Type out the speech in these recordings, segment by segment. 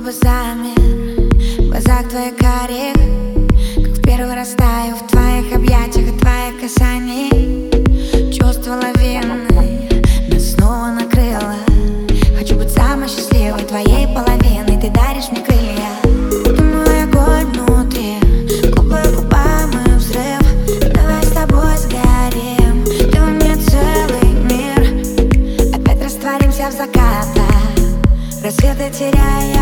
бы замер. В глазах твоих карих Как в первый раз таю в твоих объятиях От твоих касаний. Чувство лавины Нас снова накрыло. Хочу быть самой счастливой твоей половиной. Ты даришь мне крылья. Будто мой огонь внутри. Губы губами взрыв. Давай с тобой сгорим. Ты целый мир. Опять растворимся в закатах. Рассветы теряя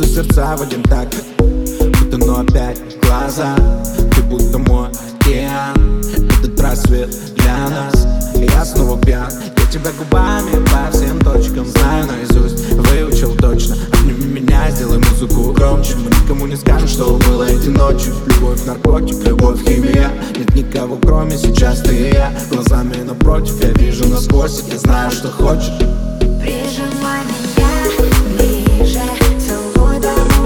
Бьются сердца в один такт. Будто, но опять глаза. Ты будто мой океан. Этот рассвет для нас. Я снова пьян. Я тебя губами по всем точкам Знаю наизусть, выучил точно. Обними меня, сделай музыку громче. Мы никому не скажем, что было эти ночью Любовь, наркотик, любовь, химия. Нет никого, кроме сейчас ты и я. Глазами напротив, я вижу насквозь. Я знаю, что хочешь. Прижимай меня Ooh.